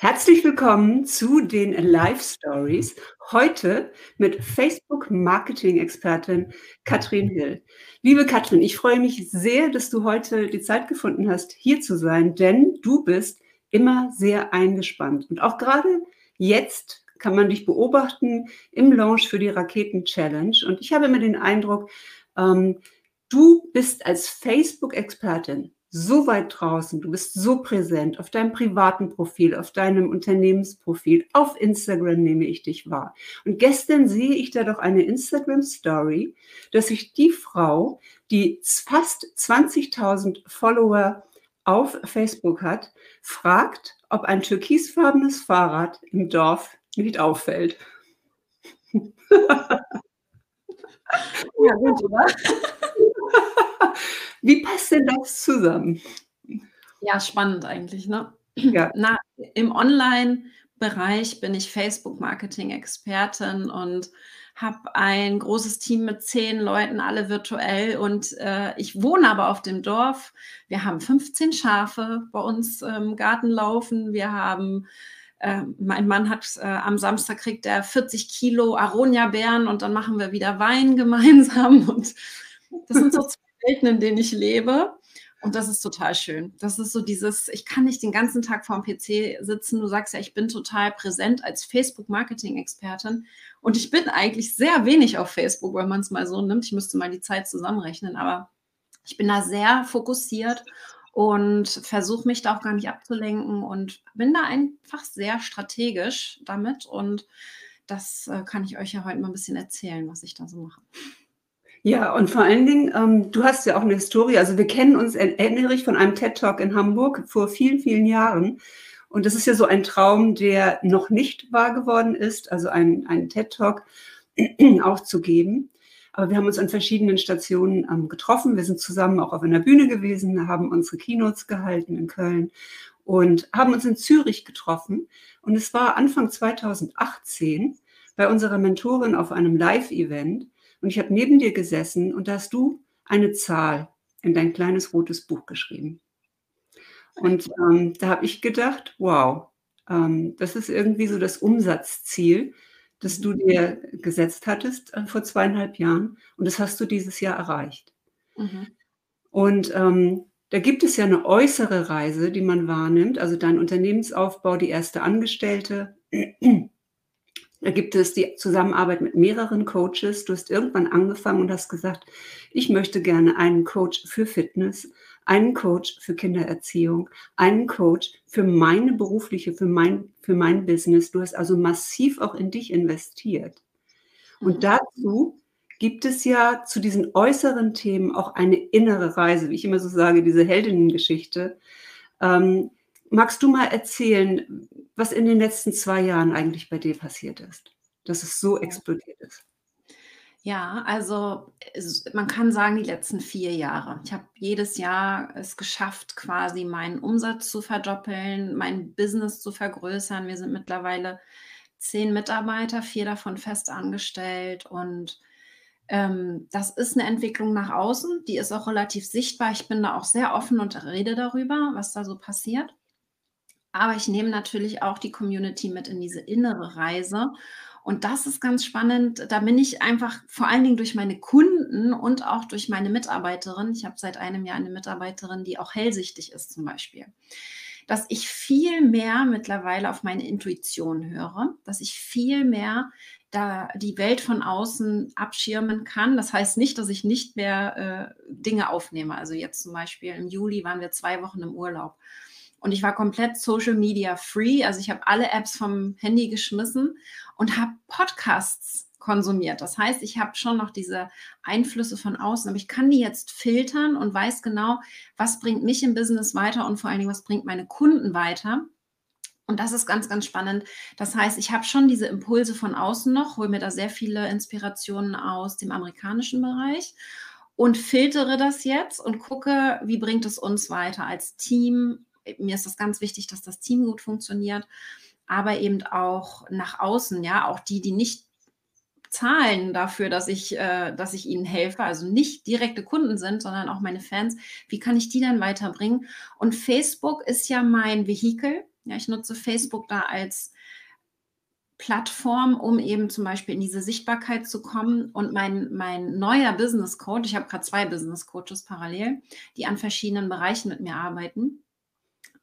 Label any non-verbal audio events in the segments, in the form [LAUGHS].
Herzlich willkommen zu den Live Stories. Heute mit Facebook Marketing Expertin Katrin Hill. Liebe Katrin, ich freue mich sehr, dass du heute die Zeit gefunden hast, hier zu sein, denn du bist immer sehr eingespannt. Und auch gerade jetzt kann man dich beobachten im Launch für die Raketen Challenge. Und ich habe immer den Eindruck, ähm, du bist als Facebook-Expertin so weit draußen, du bist so präsent auf deinem privaten Profil, auf deinem Unternehmensprofil, auf Instagram nehme ich dich wahr. Und gestern sehe ich da doch eine Instagram Story, dass sich die Frau, die fast 20.000 Follower auf Facebook hat, fragt, ob ein türkisfarbenes Fahrrad im Dorf nicht auffällt. ja, gut, oder? [LAUGHS] Wie passt denn das zusammen? Ja, spannend eigentlich, ne? Ja. [CLEARS THROAT] Na, im Online-Bereich bin ich Facebook-Marketing-Expertin und habe ein großes Team mit zehn Leuten, alle virtuell. Und äh, ich wohne aber auf dem Dorf. Wir haben 15 Schafe bei uns im Garten laufen. Wir haben, äh, mein Mann hat äh, am Samstag kriegt er 40 Kilo Aronia-Beeren und dann machen wir wieder Wein [LAUGHS] gemeinsam. Und das sind so zwei Welten, in denen ich lebe. Und das ist total schön. Das ist so dieses, ich kann nicht den ganzen Tag vorm PC sitzen. Du sagst ja, ich bin total präsent als Facebook-Marketing-Expertin. Und ich bin eigentlich sehr wenig auf Facebook, wenn man es mal so nimmt. Ich müsste mal die Zeit zusammenrechnen, aber ich bin da sehr fokussiert und versuche mich da auch gar nicht abzulenken und bin da einfach sehr strategisch damit. Und das äh, kann ich euch ja heute mal ein bisschen erzählen, was ich da so mache. Ja, und vor allen Dingen, ähm, du hast ja auch eine Historie. Also wir kennen uns, erinnere ich, von einem TED-Talk in Hamburg vor vielen, vielen Jahren. Und das ist ja so ein Traum, der noch nicht wahr geworden ist, also einen, einen TED-Talk [CLEARS THROAT] auch zu geben. Aber wir haben uns an verschiedenen Stationen ähm, getroffen. Wir sind zusammen auch auf einer Bühne gewesen, haben unsere Keynotes gehalten in Köln und haben uns in Zürich getroffen. Und es war Anfang 2018 bei unserer Mentorin auf einem Live-Event. Und ich habe neben dir gesessen und da hast du eine Zahl in dein kleines rotes Buch geschrieben. Und ähm, da habe ich gedacht, wow, ähm, das ist irgendwie so das Umsatzziel, das du dir gesetzt hattest äh, vor zweieinhalb Jahren. Und das hast du dieses Jahr erreicht. Mhm. Und ähm, da gibt es ja eine äußere Reise, die man wahrnimmt, also dein Unternehmensaufbau, die erste Angestellte, da gibt es die Zusammenarbeit mit mehreren Coaches. Du hast irgendwann angefangen und hast gesagt, ich möchte gerne einen Coach für Fitness, einen Coach für Kindererziehung, einen Coach für meine berufliche, für mein, für mein Business. Du hast also massiv auch in dich investiert. Und mhm. dazu gibt es ja zu diesen äußeren Themen auch eine innere Reise, wie ich immer so sage, diese Heldinnengeschichte. Ähm, magst du mal erzählen, was in den letzten zwei Jahren eigentlich bei dir passiert ist, dass es so explodiert ist? Ja, also man kann sagen, die letzten vier Jahre. Ich habe jedes Jahr es geschafft, quasi meinen Umsatz zu verdoppeln, mein Business zu vergrößern. Wir sind mittlerweile zehn Mitarbeiter, vier davon fest angestellt und ähm, das ist eine Entwicklung nach außen, die ist auch relativ sichtbar. Ich bin da auch sehr offen und rede darüber, was da so passiert. Aber ich nehme natürlich auch die Community mit in diese innere Reise. Und das ist ganz spannend. Da bin ich einfach vor allen Dingen durch meine Kunden und auch durch meine Mitarbeiterin. Ich habe seit einem Jahr eine Mitarbeiterin, die auch hellsichtig ist zum Beispiel. Dass ich viel mehr mittlerweile auf meine Intuition höre, dass ich viel mehr da die Welt von außen abschirmen kann. Das heißt nicht, dass ich nicht mehr äh, Dinge aufnehme. Also jetzt zum Beispiel im Juli waren wir zwei Wochen im Urlaub. Und ich war komplett Social Media free. Also ich habe alle Apps vom Handy geschmissen und habe Podcasts konsumiert. Das heißt, ich habe schon noch diese Einflüsse von außen, aber ich kann die jetzt filtern und weiß genau, was bringt mich im Business weiter und vor allen Dingen, was bringt meine Kunden weiter. Und das ist ganz, ganz spannend. Das heißt, ich habe schon diese Impulse von außen noch, hole mir da sehr viele Inspirationen aus dem amerikanischen Bereich und filtere das jetzt und gucke, wie bringt es uns weiter als Team, mir ist das ganz wichtig, dass das Team gut funktioniert, aber eben auch nach außen, ja, auch die, die nicht zahlen dafür, dass ich, äh, dass ich ihnen helfe, also nicht direkte Kunden sind, sondern auch meine Fans. Wie kann ich die dann weiterbringen? Und Facebook ist ja mein Vehikel. Ja, ich nutze Facebook da als Plattform, um eben zum Beispiel in diese Sichtbarkeit zu kommen. Und mein, mein neuer Business Coach, ich habe gerade zwei Business Coaches parallel, die an verschiedenen Bereichen mit mir arbeiten.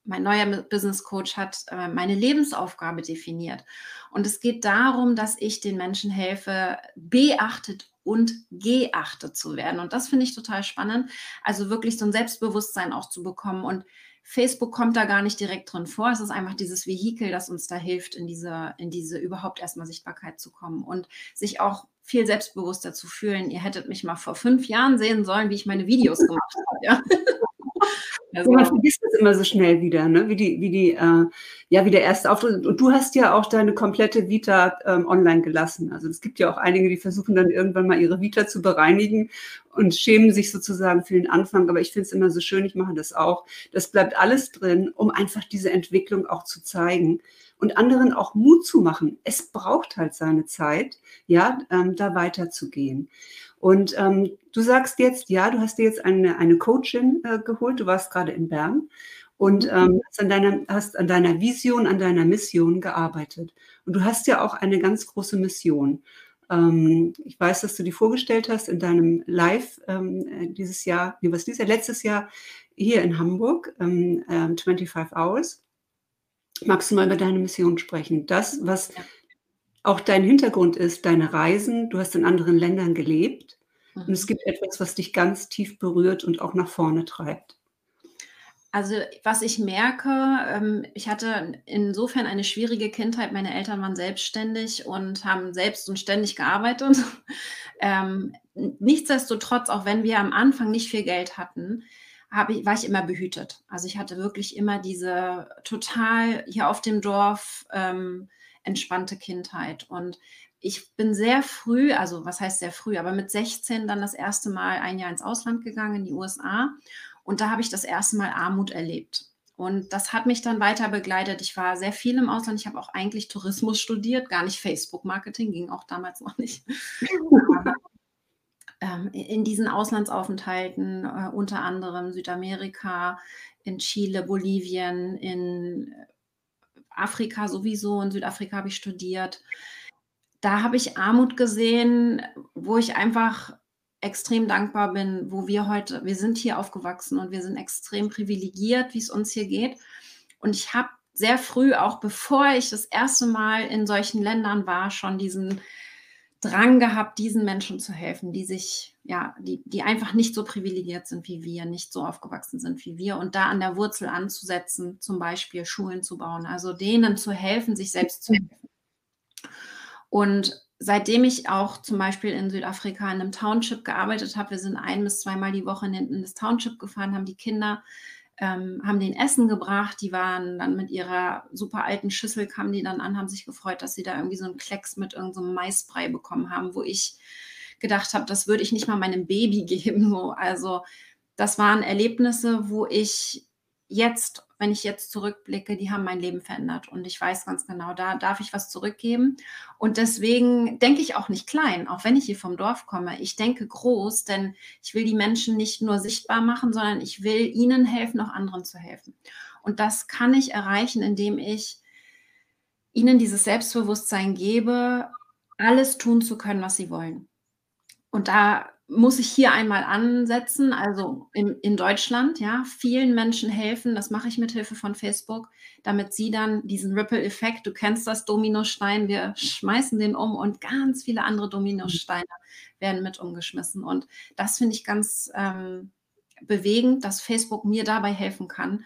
Mein neuer Business Coach hat äh, meine Lebensaufgabe definiert. Und es geht darum, dass ich den Menschen helfe, beachtet und geachtet zu werden. Und das finde ich total spannend. Also wirklich so ein Selbstbewusstsein auch zu bekommen und Facebook kommt da gar nicht direkt drin vor. Es ist einfach dieses Vehikel, das uns da hilft, in diese, in diese überhaupt erstmal Sichtbarkeit zu kommen und sich auch viel selbstbewusster zu fühlen. Ihr hättet mich mal vor fünf Jahren sehen sollen, wie ich meine Videos gemacht habe. Ja. [LAUGHS] Also, man vergisst das immer so schnell wieder, ne? wie die, wie die, äh, ja, wie der erste Auftritt. Und du hast ja auch deine komplette Vita ähm, online gelassen. Also es gibt ja auch einige, die versuchen dann irgendwann mal ihre Vita zu bereinigen und schämen sich sozusagen für den Anfang. Aber ich finde es immer so schön, ich mache das auch. Das bleibt alles drin, um einfach diese Entwicklung auch zu zeigen und anderen auch Mut zu machen. Es braucht halt seine Zeit, ja, ähm, da weiterzugehen. Und ähm, du sagst jetzt, ja, du hast dir jetzt eine, eine Coachin äh, geholt, du warst gerade in Bern und mhm. ähm, hast, an deiner, hast an deiner Vision, an deiner Mission gearbeitet. Und du hast ja auch eine ganz große Mission. Ähm, ich weiß, dass du die vorgestellt hast in deinem Live ähm, äh, dieses Jahr, nee, was dieses Jahr, letztes Jahr hier in Hamburg, ähm, 25 ähm, Hours. Magst du mal über deine Mission sprechen? Das, was auch dein Hintergrund ist, deine Reisen, du hast in anderen Ländern gelebt. Und es mhm. gibt etwas, was dich ganz tief berührt und auch nach vorne treibt. Also was ich merke, ähm, ich hatte insofern eine schwierige Kindheit. Meine Eltern waren selbstständig und haben selbst und ständig gearbeitet. [LAUGHS] Ähm, nichtsdestotrotz, auch wenn wir am Anfang nicht viel Geld hatten, ich, war ich immer behütet. Also ich hatte wirklich immer diese total hier auf dem Dorf ähm, entspannte Kindheit. Und ich bin sehr früh, also was heißt sehr früh, aber mit 16 dann das erste Mal ein Jahr ins Ausland gegangen, in die USA. Und da habe ich das erste Mal Armut erlebt. Und das hat mich dann weiter begleitet. Ich war sehr viel im Ausland. Ich habe auch eigentlich Tourismus studiert, gar nicht Facebook-Marketing, ging auch damals noch nicht. ähm, in diesen Auslandsaufenthalten, äh, unter anderem Südamerika, in Chile, Bolivien, in Afrika sowieso, in Südafrika habe ich studiert. Da habe ich Armut gesehen, wo ich einfach extrem dankbar bin, wo wir heute, wir sind hier aufgewachsen und wir sind extrem privilegiert, wie es uns hier geht. Und ich habe sehr früh, auch bevor ich das erste Mal in solchen Ländern war, schon diesen Drang gehabt, diesen Menschen zu helfen, die sich, ja, die, die einfach nicht so privilegiert sind wie wir, nicht so aufgewachsen sind wie wir und da an der Wurzel anzusetzen, zum Beispiel Schulen zu bauen, also denen zu helfen, sich selbst zu helfen. Und seitdem ich auch zum Beispiel in Südafrika in einem Township gearbeitet habe, wir sind ein bis zweimal die Woche in, in das Township gefahren, haben die Kinder, ähm, haben den Essen gebracht, die waren dann mit ihrer super alten Schüssel, kamen die dann an, haben sich gefreut, dass sie da irgendwie so einen Klecks mit irgendeinem so Maisbrei bekommen haben, wo ich gedacht habe, das würde ich nicht mal meinem Baby [LAUGHS] geben. So. Also das waren Erlebnisse, wo ich jetzt, wenn ich jetzt zurückblicke, die haben mein Leben verändert. Und ich weiß ganz genau, da darf ich was zurückgeben. Und deswegen denke ich auch nicht klein, auch wenn ich hier vom Dorf komme. Ich denke groß, denn ich will die Menschen nicht nur sichtbar machen, sondern ich will ihnen helfen, auch anderen zu helfen. Und das kann ich erreichen, indem ich ihnen dieses Selbstbewusstsein gebe, alles tun zu können, was sie wollen. Und da muss ich hier einmal ansetzen, also in, in Deutschland, ja, vielen Menschen helfen, das mache ich mit Hilfe von Facebook, damit sie dann diesen Ripple-Effekt, du kennst das Dominostein, wir schmeißen den um und ganz viele andere Dominosteine werden mit umgeschmissen. Und das finde ich ganz ähm, bewegend, dass Facebook mir dabei helfen kann,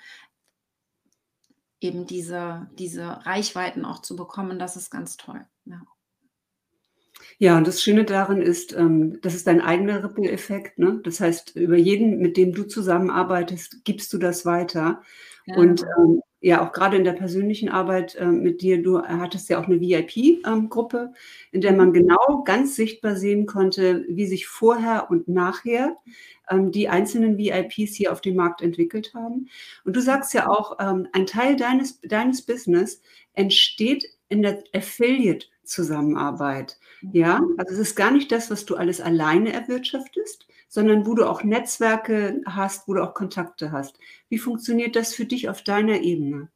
eben diese, diese Reichweiten auch zu bekommen. Das ist ganz toll. Ja. Ja, und das Schöne darin ist, ähm, das ist dein eigener Ripple-Effekt. Ne? Das heißt, über jeden, mit dem du zusammenarbeitest, gibst du das weiter. Ja. Und ähm, ja, auch gerade in der persönlichen Arbeit äh, mit dir, du hattest ja auch eine VIP-Gruppe, in der man genau ganz sichtbar sehen konnte, wie sich vorher und nachher ähm, die einzelnen VIPs hier auf dem Markt entwickelt haben. Und du sagst ja auch, ähm, ein Teil deines, deines Business entsteht in der Affiliate-Zusammenarbeit. Ja, mhm. also es ist gar nicht das, was du alles alleine erwirtschaftest, sondern wo du auch Netzwerke hast, wo du auch Kontakte hast. Wie funktioniert das für dich auf deiner Ebene?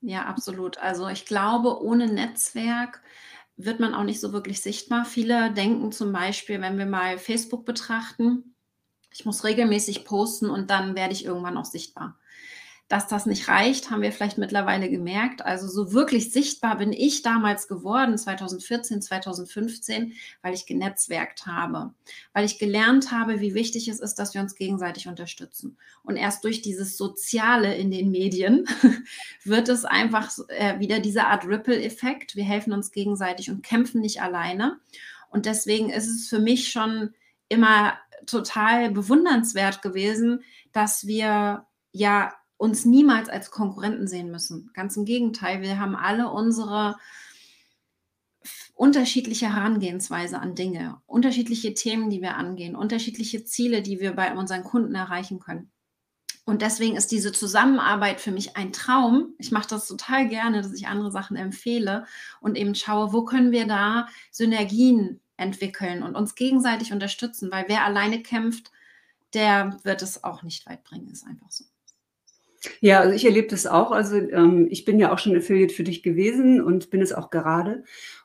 Ja, absolut. Also ich glaube, ohne Netzwerk wird man auch nicht so wirklich sichtbar. Viele denken zum Beispiel, wenn wir mal Facebook betrachten, ich muss regelmäßig posten und dann werde ich irgendwann auch sichtbar. Dass das nicht reicht, haben wir vielleicht mittlerweile gemerkt. Also so wirklich sichtbar bin ich damals geworden, 2014, 2015, weil ich genetzwerkt habe, weil ich gelernt habe, wie wichtig es ist, dass wir uns gegenseitig unterstützen. Und erst durch dieses Soziale in den Medien [LAUGHS] wird es einfach äh, wieder diese Art Ripple-Effekt. Wir helfen uns gegenseitig und kämpfen nicht alleine. Und deswegen ist es für mich schon immer total bewundernswert gewesen, dass wir ja uns niemals als Konkurrenten sehen müssen. Ganz im Gegenteil, wir haben alle unsere unterschiedliche Herangehensweise an Dinge, unterschiedliche Themen, die wir angehen, unterschiedliche Ziele, die wir bei unseren Kunden erreichen können. Und deswegen ist diese Zusammenarbeit für mich ein Traum. Ich mache das total gerne, dass ich andere Sachen empfehle und eben schaue, wo können wir da Synergien entwickeln und uns gegenseitig unterstützen, weil wer alleine kämpft, der wird es auch nicht weit bringen, ist einfach so. Ja, also ich erlebe das auch. Also ähm, ich bin ja auch schon Affiliate für dich gewesen und bin es auch gerade.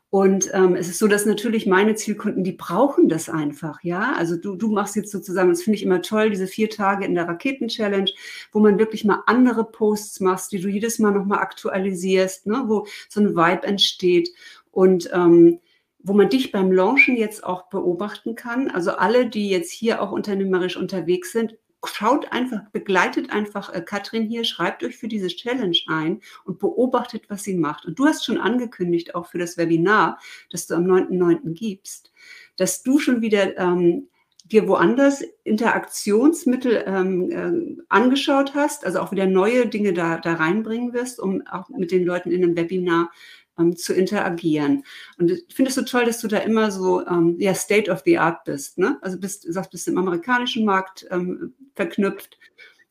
Und ähm, es ist so, dass natürlich meine Zielkunden, die brauchen das einfach, ja. Also du, du machst jetzt sozusagen, das finde ich immer toll, diese vier Tage in der Raketen-Challenge, wo man wirklich mal andere Posts machst, die du jedes Mal nochmal aktualisierst, ne, wo so ein Vibe entsteht und ähm, wo man dich beim Launchen jetzt auch beobachten kann. Also alle, die jetzt hier auch unternehmerisch unterwegs sind, schaut einfach, begleitet einfach äh, Katrin hier, schreibt euch für diese Challenge ein und beobachtet, was sie macht. Und du hast schon angekündigt, auch für das Webinar, das du am 9.9. gibst, dass du schon wieder ähm, dir woanders Interaktionsmittel ähm, äh, angeschaut hast, also auch wieder neue Dinge da, da reinbringen wirst, um auch mit den Leuten in einem Webinar ähm, zu interagieren. Und ich finde es so toll, dass du da immer so ähm, ja, State of the Art bist. Ne? Also bist, du sagst, bist im amerikanischen Markt ähm, verknüpft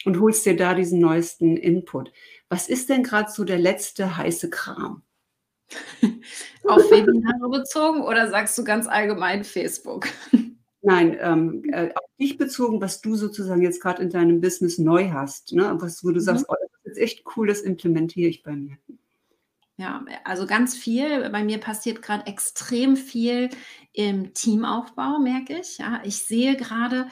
und holst dir da diesen neuesten Input. Was ist denn gerade so der letzte heiße Kram? [LAUGHS] Auf Webinare bezogen oder sagst du ganz allgemein Facebook? Nein, ähm, äh, auf dich bezogen, was du sozusagen jetzt gerade in deinem Business neu hast, ne? was, wo du mhm. sagst, oh, das ist echt cool, das implementiere ich bei mir. Ja, also ganz viel. Bei mir passiert gerade extrem viel im Teamaufbau, merke ich. Ja, ich sehe gerade,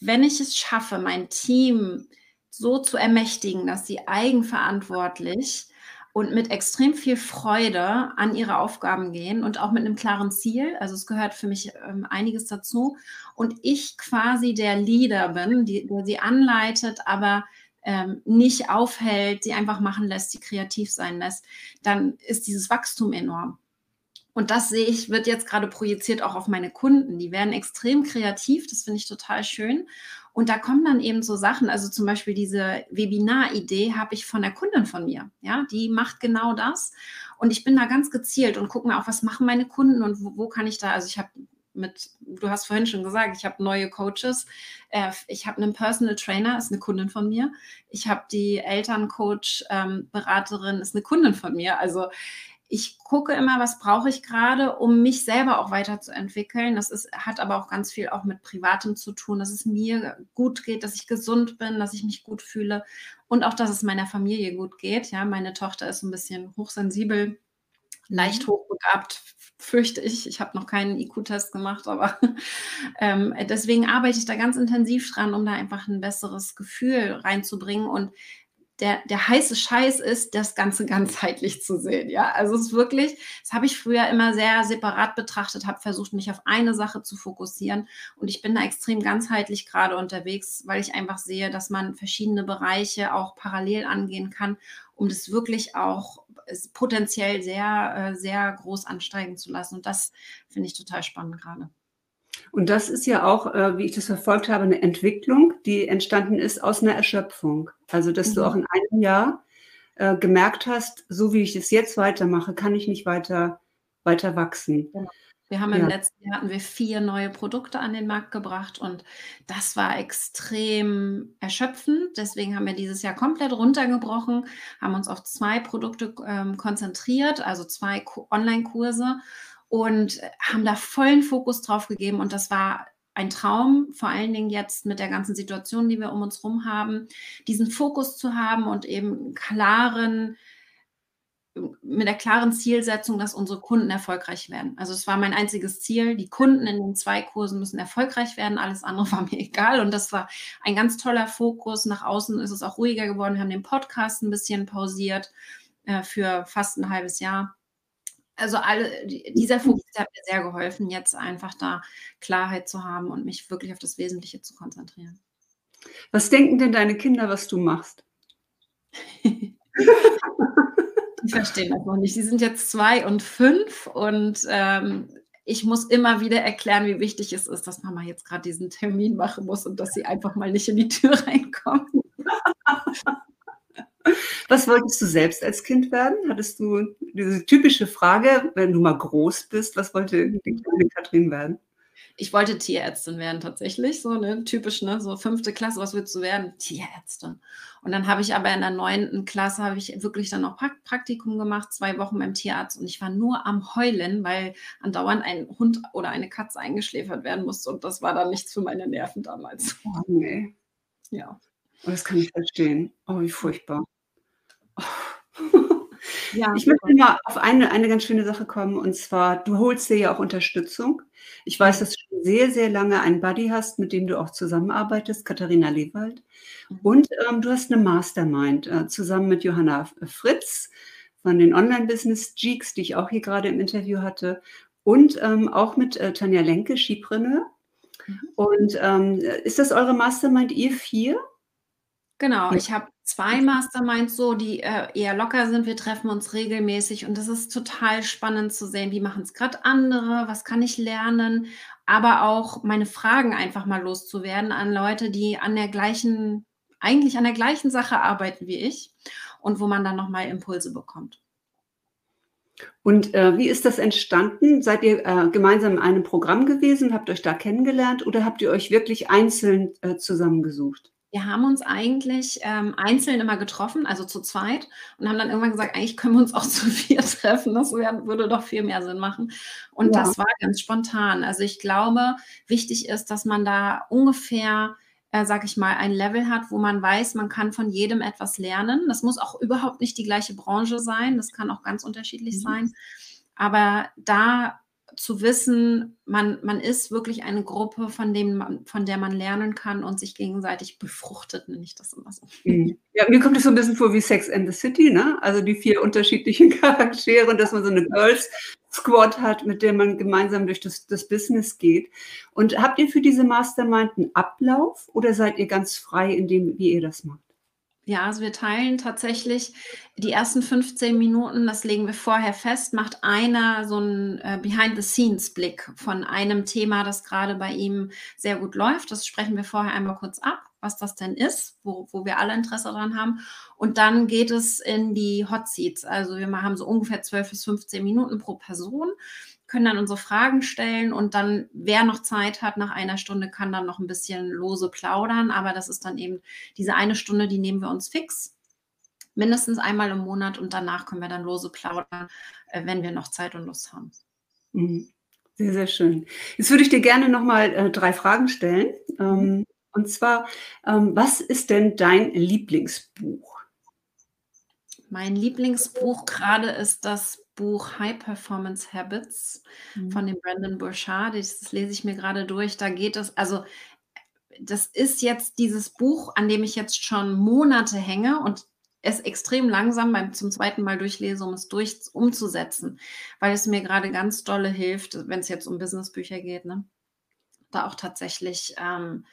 wenn ich es schaffe, mein Team so zu ermächtigen, dass sie eigenverantwortlich und mit extrem viel Freude an ihre Aufgaben gehen und auch mit einem klaren Ziel. Also es gehört für mich ähm, einiges dazu. Und ich quasi der Leader bin, die, der sie anleitet, aber ähm, nicht aufhält, sie einfach machen lässt, sie kreativ sein lässt, dann ist dieses Wachstum enorm. Und das sehe ich, wird jetzt gerade projiziert auch auf meine Kunden. Die werden extrem kreativ, das finde ich total schön. Und da kommen dann eben so Sachen, also zum Beispiel diese Webinar-Idee habe ich von der Kundin von mir. Ja, die macht genau das. Und ich bin da ganz gezielt und gucke mir auch, was machen meine Kunden und wo, wo kann ich da, also ich habe mit, du hast vorhin schon gesagt, ich habe neue Coaches. Äh, ich habe einen Personal Trainer, ist eine Kundin von mir. Ich habe die Elterncoach, ähm, Beraterin, ist eine Kundin von mir. Also ich gucke immer, was brauche ich gerade, um mich selber auch weiterzuentwickeln. Das ist, hat aber auch ganz viel auch mit Privatem zu tun, dass es mir gut geht, dass ich gesund bin, dass ich mich gut fühle und auch, dass es meiner Familie gut geht. Ja, meine Tochter ist ein bisschen hochsensibel, leicht mhm. hochbegabt, fürchte ich. Ich habe noch keinen IQ-Test gemacht, aber [LAUGHS] ähm, deswegen arbeite ich da ganz intensiv dran, um da einfach ein besseres Gefühl reinzubringen. Und der, der heiße Scheiß ist, das Ganze [LAUGHS] ganzheitlich zu sehen. Ja, also es ist wirklich, das habe ich früher immer sehr separat betrachtet, habe versucht, mich auf eine Sache zu fokussieren. Und ich bin da extrem ganzheitlich gerade unterwegs, weil ich einfach sehe, dass man verschiedene Bereiche auch parallel angehen kann, um das wirklich auch potenziell sehr, äh, sehr groß ansteigen zu lassen. Und das finde ich total spannend gerade. Und das ist ja auch, äh, wie ich das verfolgt habe, eine Entwicklung, die entstanden ist aus einer Erschöpfung. Also, dass mhm. du auch in einem Jahr äh, gemerkt hast, so wie ich es jetzt weitermache, kann ich nicht weiter, weiter wachsen. Genau. Wir haben im ja. letzten Jahr hatten wir vier neue Produkte an den Markt gebracht und das war extrem erschöpfend. Deswegen haben wir dieses Jahr komplett runtergebrochen, haben uns auf zwei Produkte ähm, konzentriert, also zwei Online-Kurse und haben da vollen Fokus drauf gegeben und das war ein Traum, vor allen Dingen jetzt mit der ganzen Situation, die wir um uns herum haben, diesen Fokus zu haben und eben klaren mit der klaren Zielsetzung, dass unsere Kunden erfolgreich werden. Also es war mein einziges Ziel. Die Kunden in den zwei Kursen müssen erfolgreich werden. Alles andere [LAUGHS] war mir egal. Und das war ein ganz toller Fokus. Nach außen ist es auch ruhiger geworden. Wir haben den Podcast ein bisschen pausiert äh, für fast ein halbes Jahr. Also alle, dieser Fokus hat mir sehr geholfen, jetzt einfach da Klarheit zu haben und mich wirklich auf das Wesentliche zu konzentrieren. Was denken denn deine Kinder, was du machst? [LAUGHS] Die verstehen das noch nicht. Sie sind jetzt zwei und fünf und ähm, ich muss immer wieder erklären, wie wichtig es ist, dass Mama jetzt gerade diesen Termin machen muss und dass sie einfach mal nicht in die Tür reinkommt. [LAUGHS] Was wolltest du selbst als Kind werden? Hattest du diese typische Frage, wenn du mal groß bist, was wollte die kleine Katrin werden? Ich wollte Tierärztin werden tatsächlich, so ne, typisch, ne, so fünfte Klasse, was willst du werden? Tierärztin. Und dann habe ich aber in der neunten Klasse habe ich wirklich dann auch Praktikum gemacht, zwei Wochen beim Tierarzt und ich war nur am Heulen, weil andauernd ein Hund oder eine Katze eingeschläfert werden musste und das war dann nichts für meine Nerven damals. Oh, nee. Ja. Oh, das kann ich verstehen. Oh, wie furchtbar. [LAUGHS] Ja, ich möchte mal auf eine, eine ganz schöne Sache kommen und zwar, du holst dir ja auch Unterstützung. Ich weiß, dass du schon sehr, sehr lange einen Buddy hast, mit dem du auch zusammenarbeitest, Katharina Lewald. Mhm. Und ähm, du hast eine Mastermind äh, zusammen mit Johanna Fritz von den Online-Business Geeks, die ich auch hier gerade im Interview hatte. Und ähm, auch mit äh, Tanja Lenke, Skipreneur. Mhm. Und ähm, ist das eure Mastermind, ihr vier? Genau, ich habe zwei Masterminds so, die äh, eher locker sind. Wir treffen uns regelmäßig und das ist total spannend zu sehen, wie machen es gerade andere, was kann ich lernen, aber auch meine Fragen einfach mal loszuwerden an Leute, die an der gleichen, eigentlich an der gleichen Sache arbeiten wie ich und wo man dann nochmal Impulse bekommt. Und äh, wie ist das entstanden? Seid ihr äh, gemeinsam in einem Programm gewesen, habt euch da kennengelernt oder habt ihr euch wirklich einzeln äh, zusammengesucht? Wir haben uns eigentlich ähm, einzeln immer getroffen, also zu zweit, und haben dann irgendwann gesagt, eigentlich können wir uns auch [LAUGHS] zu vier treffen. Das wär, würde doch viel mehr Sinn machen. Und ja. das war ganz spontan. Also ich glaube, wichtig ist, dass man da ungefähr äh, sag ich mal, ein Level hat, wo man weiß, man kann von jedem etwas lernen. Das muss auch überhaupt nicht die gleiche Branche sein. Das kann auch ganz unterschiedlich mhm. sein. Aber da zu wissen, man, man ist wirklich eine Gruppe, von, dem man, von der man lernen kann und sich gegenseitig befruchtet, nenne ich das immer so. Mhm. Ja, mir kommt es so ein bisschen vor wie Sex and the City, ne? Also die vier unterschiedlichen [LAUGHS] Charaktere dass man so eine Girls Squad hat, mit der man gemeinsam durch das, das Business geht. Und habt ihr für diese Mastermind einen Ablauf oder seid ihr ganz frei in dem, wie ihr das macht? Ja, also wir teilen tatsächlich die ersten 15 Minuten, das legen wir vorher fest, macht einer so einen äh, Behind-the-Scenes-Blick von einem Thema, das gerade bei ihm sehr gut läuft. Das sprechen wir vorher einmal kurz ab, was das denn ist, wo, wo wir alle Interesse daran haben. Und dann geht es in die Hot Seats. Also wir haben so ungefähr 12 bis 15 Minuten pro Person können dann unsere Fragen stellen und dann, wer noch Zeit hat nach einer Stunde, kann dann noch ein bisschen lose plaudern. Aber das ist dann eben diese eine Stunde, die nehmen wir uns fix. Mindestens einmal im Monat und danach können wir dann lose plaudern, äh, wenn wir noch Zeit und Lust haben. Mhm. Sehr, sehr schön. Jetzt würde ich dir gerne nochmal äh, drei Fragen stellen. Ähm, mhm. und zwar, ähm, was ist denn dein Lieblingsbuch? Mein Lieblingsbuch gerade ist das Buch High Performance Habits mhm. von dem Brandon Burchard. Das lese ich mir gerade durch. Da geht es, also das ist jetzt dieses Buch, an dem ich jetzt schon Monate hänge und es extrem langsam beim zum zweiten Mal durchlese, um es durch umzusetzen, weil es mir gerade ganz dolle hilft, wenn es jetzt um Businessbücher geht, ne? da auch tatsächlich ähm,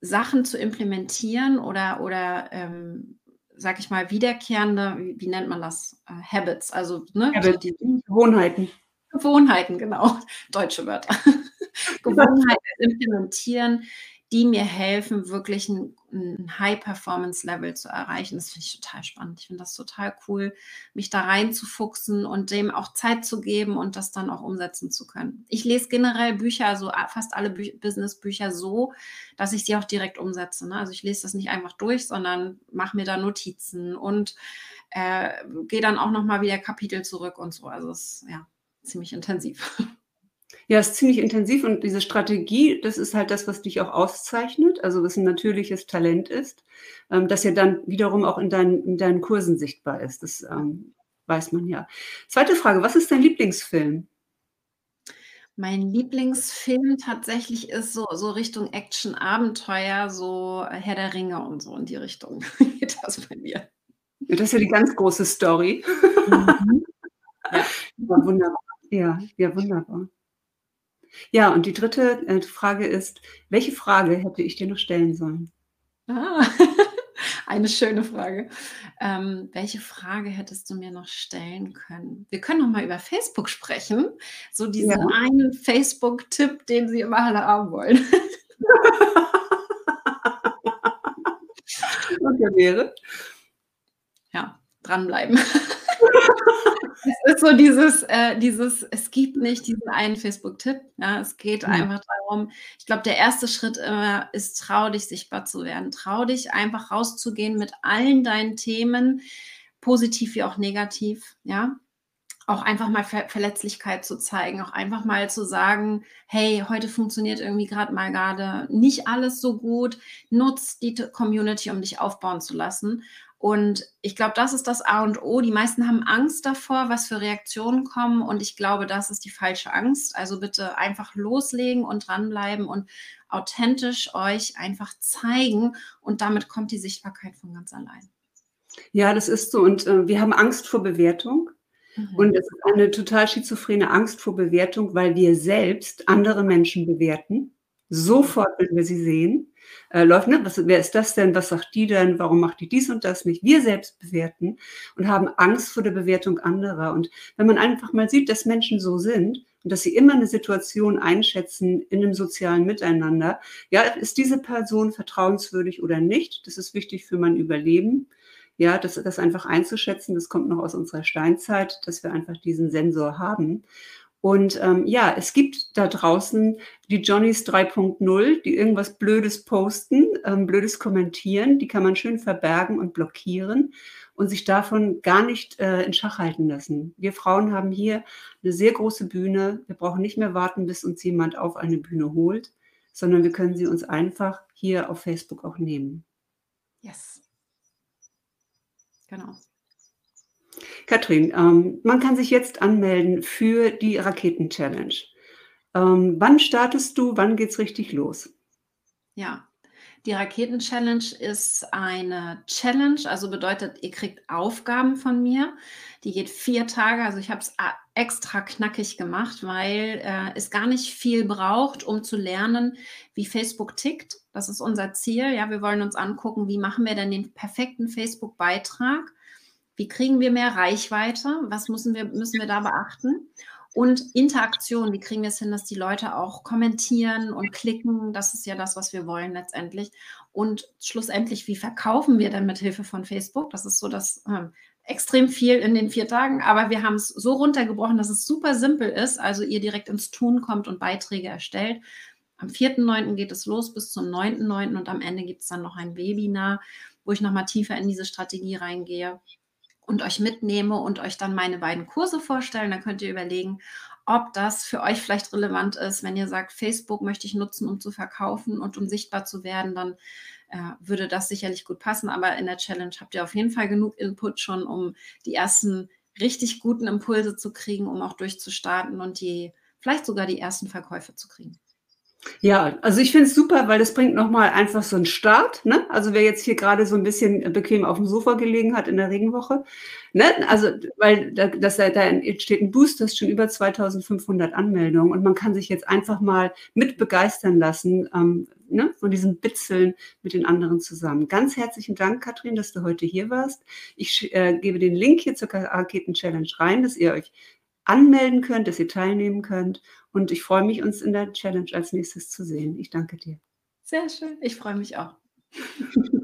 Sachen zu implementieren oder, oder ähm, sag ich mal, wiederkehrende, wie, wie nennt man das? Uh, Habits, also ne? Habits, die Gewohnheiten. Gewohnheiten, genau. [LAUGHS] Deutsche Wörter. [LAUGHS] Gewohnheiten implementieren, die mir helfen, wirklich ein, ein High-Performance-Level zu erreichen. Das finde ich total spannend. Ich finde das total cool, mich da reinzufuchsen und dem auch Zeit zu geben und das dann auch umsetzen zu können. Ich lese generell Bücher, also fast alle Bü Business-Bücher so, dass ich sie auch direkt umsetze. Ne? Also ich lese das nicht einfach durch, sondern mache mir da Notizen und äh, gehe dann auch nochmal wieder Kapitel zurück und so. Also es ist ja ziemlich intensiv. [LAUGHS] Ja, es ist ziemlich intensiv und diese Strategie, das ist halt das, was dich auch auszeichnet, also was ein natürliches Talent ist, ähm, das ja dann wiederum auch in deinen, in deinen Kursen sichtbar ist. Das ähm, weiß man ja. Zweite Frage, was ist dein Lieblingsfilm? Mein Lieblingsfilm tatsächlich ist so so Richtung Action-Abenteuer, so Herr der Ringe und so in die Richtung [LAUGHS] geht das bei mir. Das ist ja die ganz große Story. Mhm. Ja. [LAUGHS] ja, wunderbar. Ja, ja, wunderbar. Ja, und die dritte äh, Frage ist, welche Frage hätte ich dir noch stellen sollen? Ah, [LAUGHS] eine schöne Frage. Ähm, welche Frage hättest du mir noch stellen können? Wir können noch mal über Facebook sprechen. So diesen ja. einen Facebook-Tipp, den Sie immer alle haben wollen. Und der wäre? Ja, dranbleiben. [LAUGHS] [LAUGHS] es ist so dieses, äh, dieses, es gibt nicht diesen einen Facebook-Tipp. Ja, es geht mhm. einfach darum, ich glaube, der erste Schritt immer ist, trau dich, sichtbar zu werden. Trau dich, einfach rauszugehen mit allen deinen Themen, positiv wie auch negativ. Ja, auch einfach mal Ver Verletzlichkeit zu zeigen, auch einfach mal zu sagen, hey, heute funktioniert irgendwie gerade mal gerade nicht alles so gut. Nutz die Community, um dich aufbauen zu lassen. Und ich glaube, das ist das A und O. Die meisten haben Angst davor, was für Reaktionen kommen. Und ich glaube, das ist die falsche Angst. Also bitte einfach loslegen und dranbleiben und authentisch euch einfach zeigen. Und damit kommt die Sichtbarkeit von ganz allein. Ja, das ist so. Und äh, wir haben Angst vor Bewertung. Mhm. Und es ist eine total schizophrene Angst vor Bewertung, weil wir selbst andere Menschen bewerten. Sofort, wenn wir sie sehen äh, läuft, ne? Was, wer ist das denn? Was sagt die denn? Warum macht die dies und das nicht? Wir selbst bewerten und haben Angst vor der Bewertung anderer. Und wenn man einfach mal sieht, dass Menschen so sind und dass sie immer eine Situation einschätzen in einem sozialen Miteinander, ja, ist diese Person vertrauenswürdig oder nicht? Das ist wichtig für mein Überleben. Ja, das, das einfach einzuschätzen, das kommt noch aus unserer Steinzeit, dass wir einfach diesen Sensor haben. Und ähm, ja, es gibt da draußen die Johnnies 3.0, die irgendwas Blödes posten, ähm, Blödes kommentieren, die kann man schön verbergen und blockieren und sich davon gar nicht äh, in Schach halten lassen. Wir Frauen haben hier eine sehr große Bühne. Wir brauchen nicht mehr warten, bis uns jemand auf eine Bühne holt, sondern wir können sie uns einfach hier auf Facebook auch nehmen. Yes. Genau. Katrin, ähm, man kann sich jetzt anmelden für die Raketen-Challenge. Ähm, wann startest du? Wann geht es richtig los? Ja, die Raketen-Challenge ist eine Challenge, also bedeutet, ihr kriegt Aufgaben von mir. Die geht vier Tage, also ich habe es extra knackig gemacht, weil äh, es gar nicht viel braucht, um zu lernen, wie Facebook tickt. Das ist unser Ziel. Ja, wir wollen uns angucken, wie machen wir denn den perfekten Facebook-Beitrag wie kriegen wir mehr Reichweite? Was müssen wir, müssen wir da beachten? Und Interaktion, wie kriegen wir es hin, dass die Leute auch kommentieren und klicken? Das ist ja das, was wir wollen letztendlich. Und schlussendlich, wie verkaufen wir denn mit Hilfe von Facebook? Das ist so das äh, extrem viel in den vier Tagen, aber wir haben es so runtergebrochen, dass es super simpel ist. Also ihr direkt ins Tun kommt und Beiträge erstellt. Am 4.9. geht es los bis zum 9.9. und am Ende gibt es dann noch ein Webinar, wo ich nochmal tiefer in diese Strategie reingehe und euch mitnehme und euch dann meine beiden Kurse vorstellen. Dann könnt ihr überlegen, ob das für euch vielleicht relevant ist. Wenn ihr sagt, Facebook möchte ich nutzen, um zu verkaufen und um sichtbar zu werden, dann äh, würde das sicherlich gut passen. Aber in der Challenge habt ihr auf jeden Fall genug Input schon, um die ersten richtig guten Impulse zu kriegen, um auch durchzustarten und die vielleicht sogar die ersten Verkäufe zu kriegen. Ja, also ich finde es super, weil das bringt nochmal einfach so einen Start. Ne? Also wer jetzt hier gerade so ein bisschen bequem auf dem Sofa gelegen hat in der Regenwoche, ne? also weil da, das, da steht ein Boost, das ist schon über 2500 Anmeldungen und man kann sich jetzt einfach mal mit begeistern lassen ähm, ne? von diesem Bitzeln mit den anderen zusammen. Ganz herzlichen Dank, Katrin, dass du heute hier warst. Ich äh, gebe den Link hier zur Raketen-Challenge rein, dass ihr euch anmelden könnt, dass ihr teilnehmen könnt. Und ich freue mich, uns in der Challenge als nächstes zu sehen. Ich danke dir. Sehr schön. Ich freue mich auch. [LAUGHS]